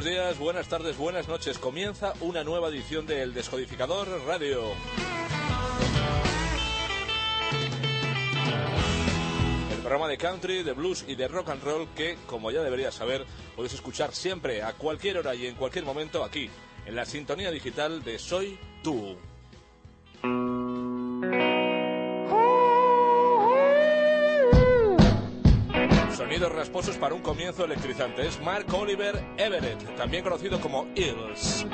Buenos días, buenas tardes, buenas noches. Comienza una nueva edición del Descodificador Radio. El programa de country, de blues y de rock and roll que, como ya deberías saber, puedes escuchar siempre, a cualquier hora y en cualquier momento aquí, en la sintonía digital de Soy Tú. Sonidos rasposos para un comienzo electrizante. Es Mark Oliver Everett, también conocido como Eagles.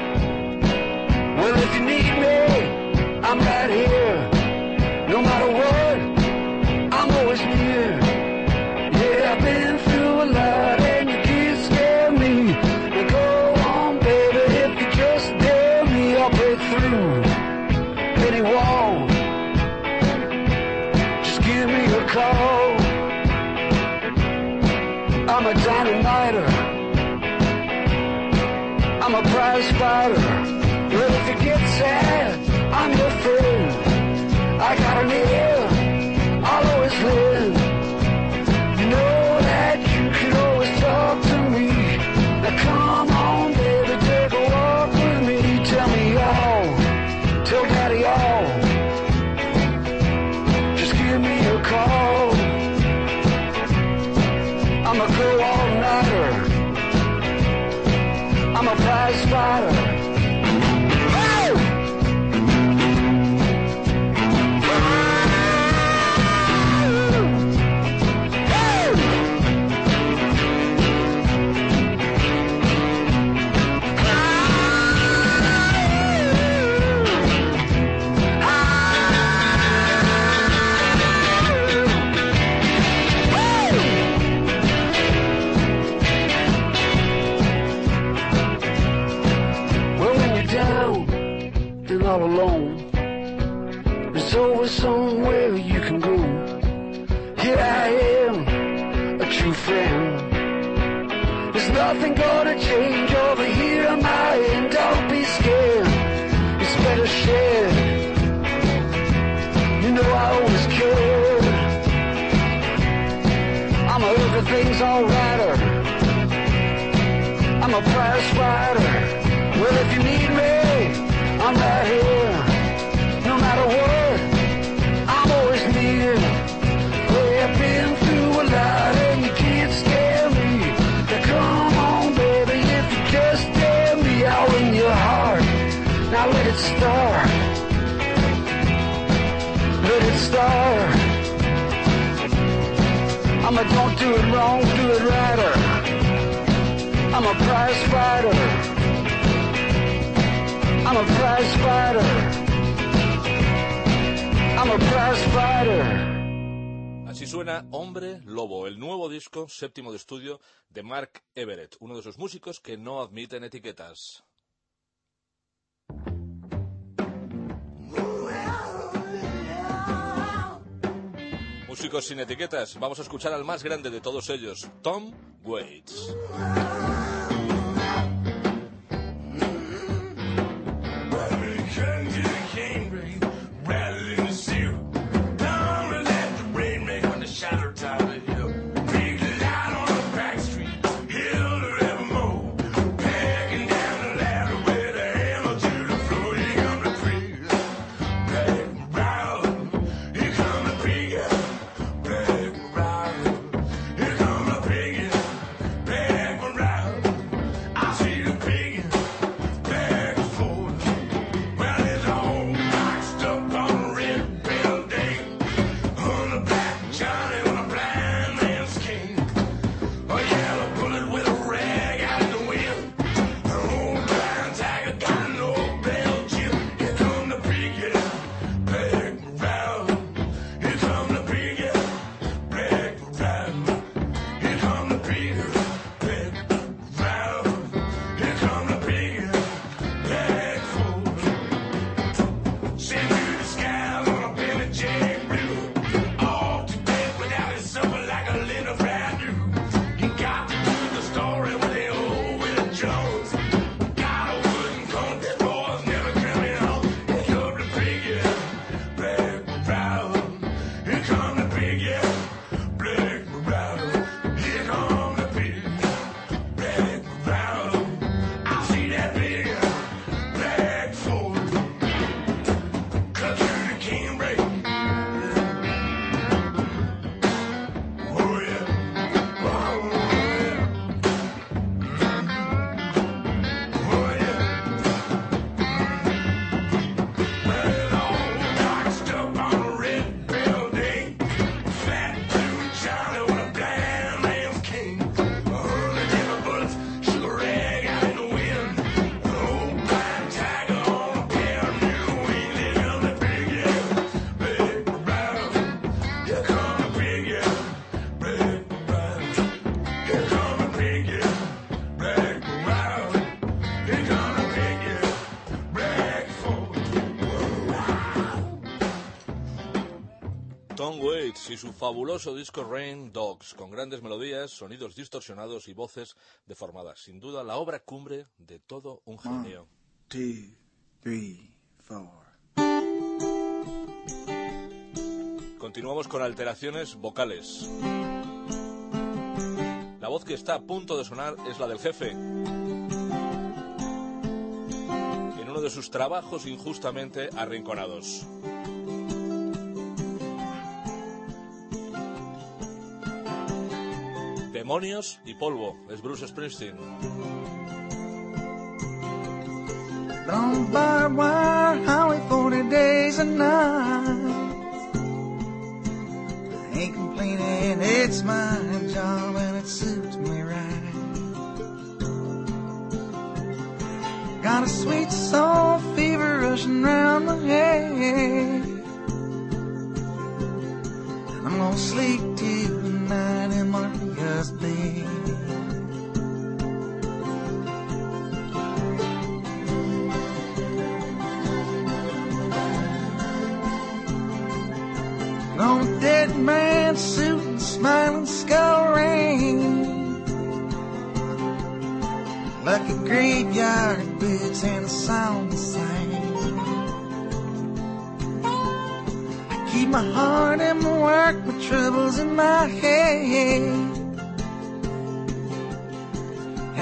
If all alone, there's always somewhere you can go. Here I am, a true friend. There's nothing gonna change over here on my end. Don't be scared, it's better shared. You know I always care. I'm a everything's alrighter. I'm a prize fighter. Well, if you need me, Here. No matter what, I'm always I've been through a lot and you can't scare me. Now come on, baby, if you just dare me, I'll your heart. Now let it start. Let it start. I'm a don't do it wrong, do it righter. I'm a prize fighter. I'm a prize fighter. I'm a prize fighter. Así suena Hombre Lobo, el nuevo disco séptimo de estudio de Mark Everett, uno de esos músicos que no admiten etiquetas. Músicos sin etiquetas, vamos a escuchar al más grande de todos ellos, Tom Waits. Fabuloso disco Rain Dogs, con grandes melodías, sonidos distorsionados y voces deformadas. Sin duda, la obra cumbre de todo un genio. two, three, four. Continuamos con alteraciones vocales. La voz que está a punto de sonar es la del jefe. En uno de sus trabajos injustamente arrinconados. Demonios y polvo es Bruce Springsteen. Long barbed wire highway 40 days and nights. I ain't complaining, it's my job and it suits me right. Got a sweet soul fever rushing round the head. I'm gonna sleep Maria's bed. on dead man, suit and smiling skull ring. Like a graveyard bitch and a song to sing. I keep my heart in my work, my troubles in my head.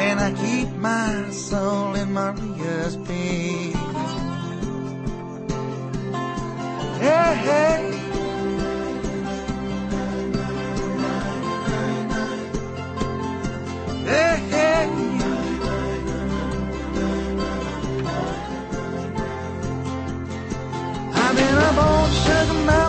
And I keep my soul in Maria's bed. Hey, hey. Hey, hey. I've been up on Sugar Mountain,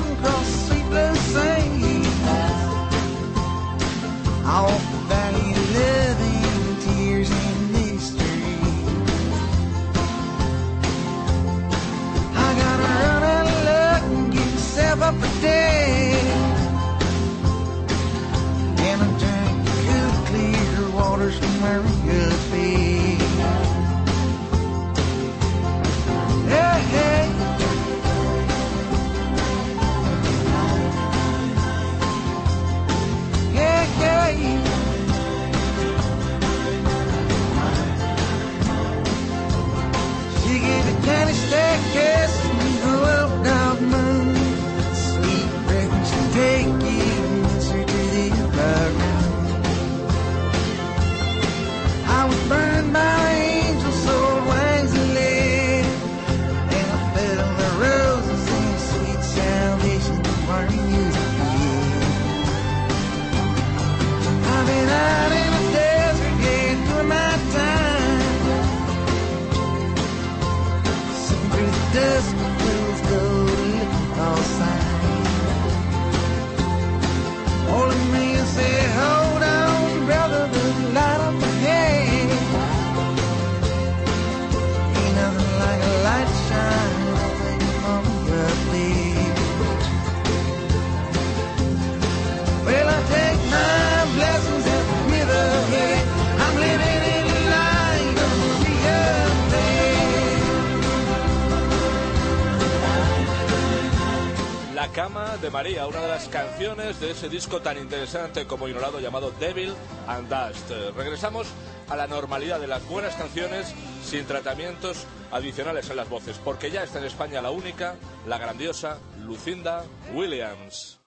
De María, una de las canciones de ese disco tan interesante como ignorado llamado Devil and Dust. Eh, Regresamos a la normalidad de las buenas canciones sin tratamientos adicionales en las voces, porque ya está en España la única, la grandiosa Lucinda Williams.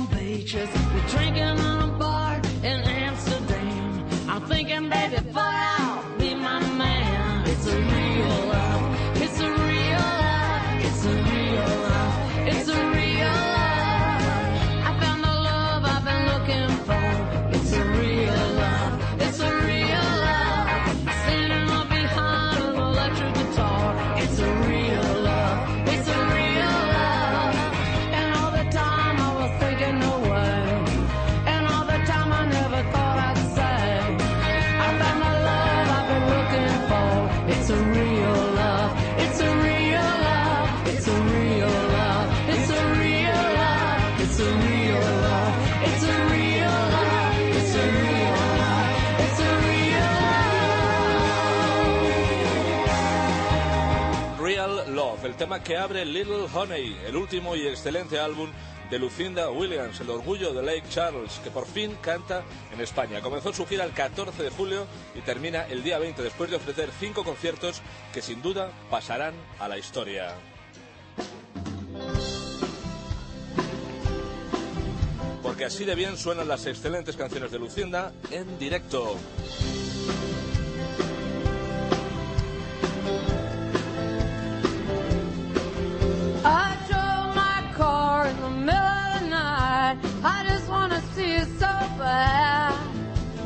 on beaches. We're drinking on a bar in Amsterdam. I'm thinking, baby, fire. El tema que abre Little Honey, el último y excelente álbum de Lucinda Williams, El Orgullo de Lake Charles, que por fin canta en España. Comenzó su gira el 14 de julio y termina el día 20, después de ofrecer cinco conciertos que sin duda pasarán a la historia. Porque así de bien suenan las excelentes canciones de Lucinda en directo. I drove my car in the middle of the night. I just wanna see you so bad.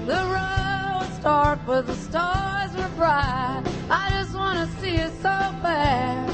The road was dark, but the stars were bright. I just wanna see you so bad.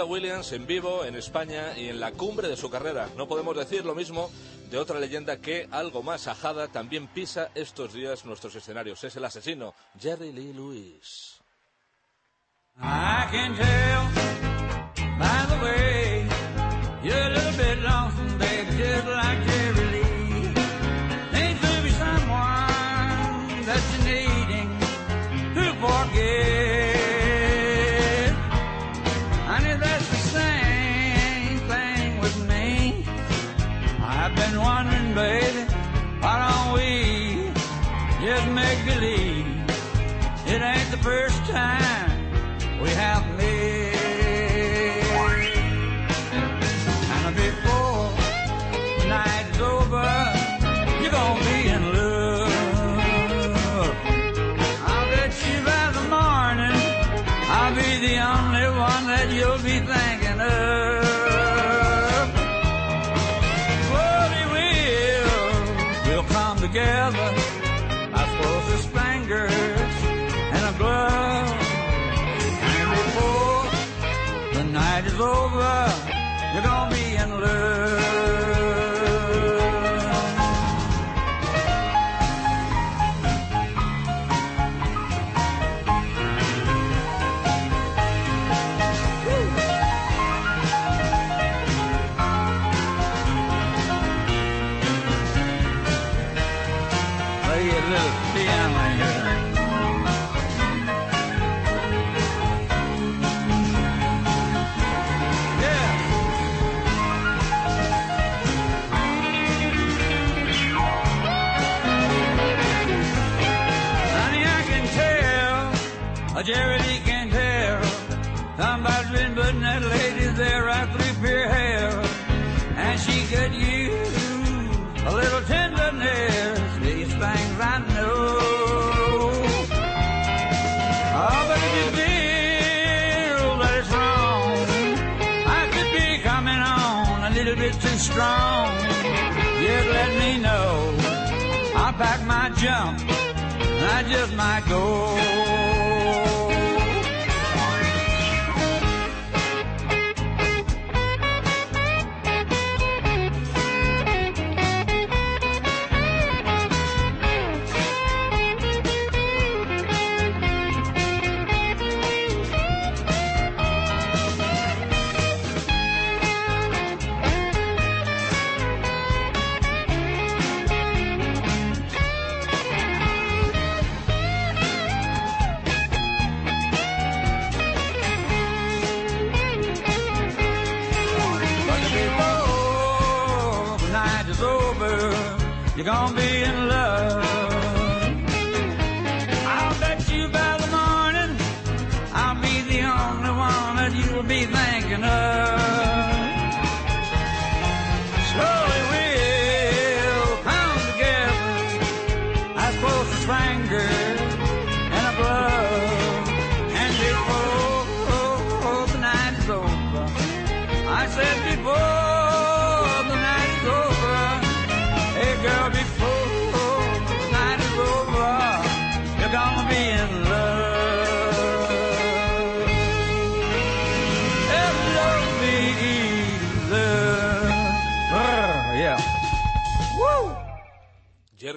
Williams en vivo en España y en la cumbre de su carrera. No podemos decir lo mismo de otra leyenda que, algo más ajada, también pisa estos días nuestros escenarios. Es el asesino, Jerry Lee Lewis. it on. Play a little piano here. Tell, a Jerry Lee can tell. Somebody's been putting that lady there right through pure hell. And she could use a little tenderness. These things I know. Oh, but if you feel that it's wrong, I could be coming on a little bit too strong. Just let me know. I'll pack my jump. and I just might go.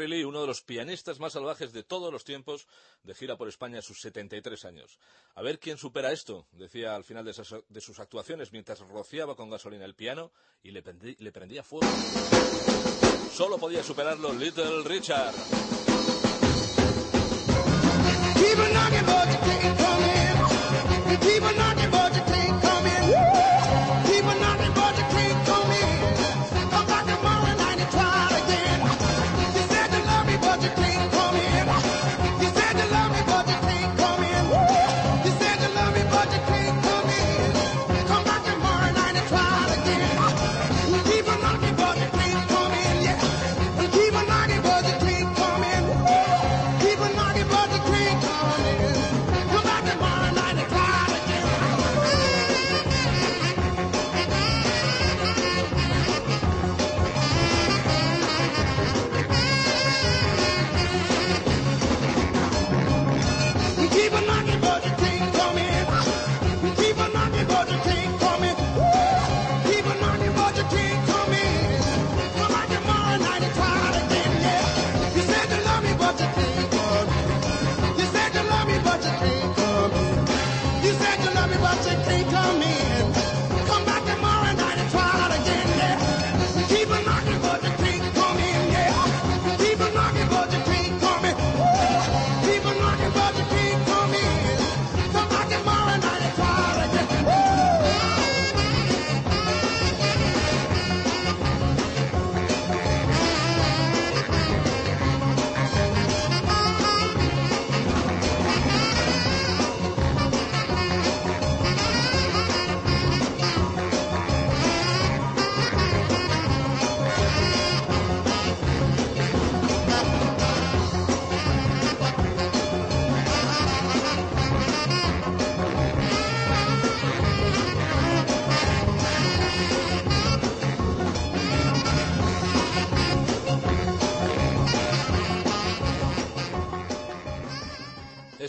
Uno de los pianistas más salvajes de todos los tiempos, de gira por España a sus 73 años. A ver quién supera esto, decía al final de, sus actuaciones mientras rociaba con gasolina el piano y le, prendía fuego. Solo podía superarlo Little Richard.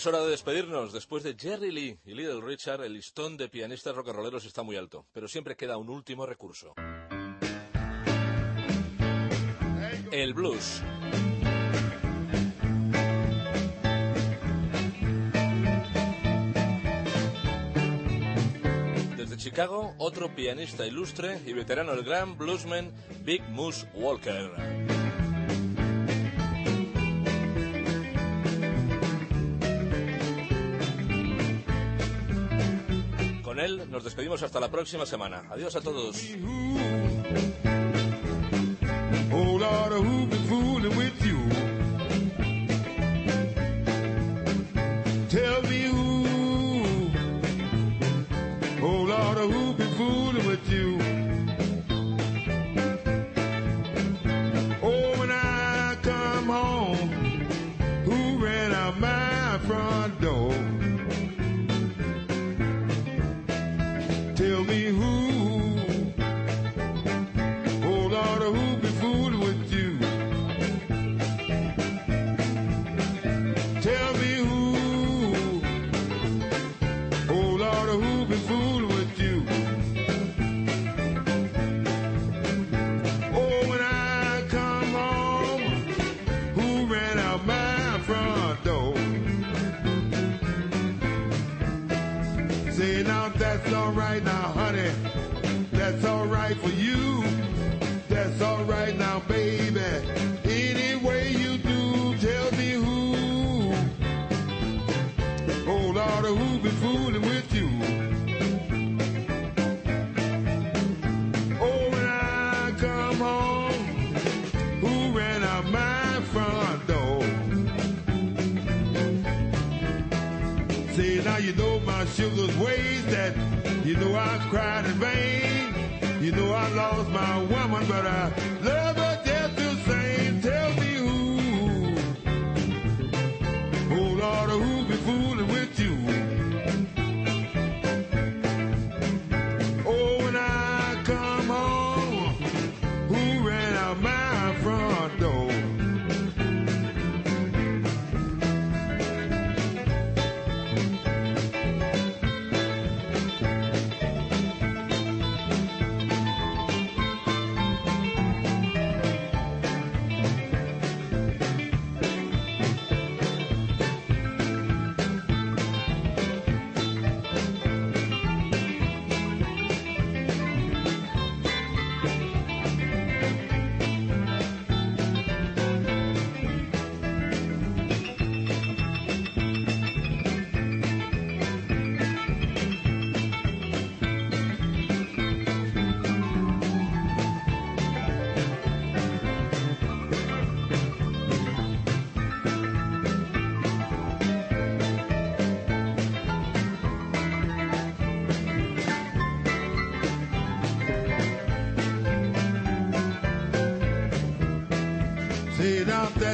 Es hora de despedirnos. Después de Jerry Lee y Little Richard, el listón de pianistas rolleros está muy alto, pero siempre queda un último recurso. El blues. Desde Chicago, otro pianista ilustre y veterano, el gran bluesman Big Moose Walker. Nos despedimos hasta la próxima semana. Adiós a todos. You know I cried in vain. You know I lost my woman, but I love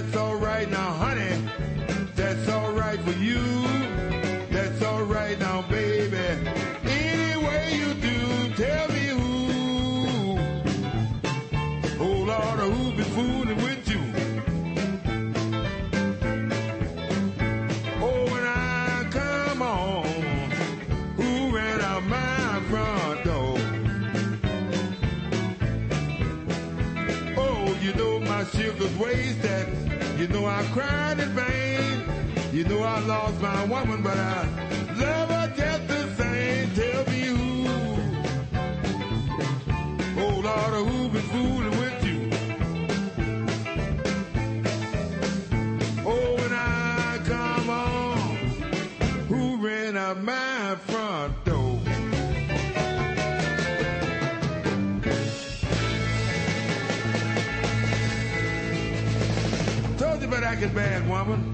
that's alright now, honey. That's alright for you. That's alright now, baby. Any way you do, tell me who. Oh Lord, who been fooling with you? Oh, when I come home, who ran out my front door? Oh, you know my sugar's wasted. You know I cried in vain. You know I lost my woman, but I love her just the same. Tell me who. Oh Lord, who You bad, woman.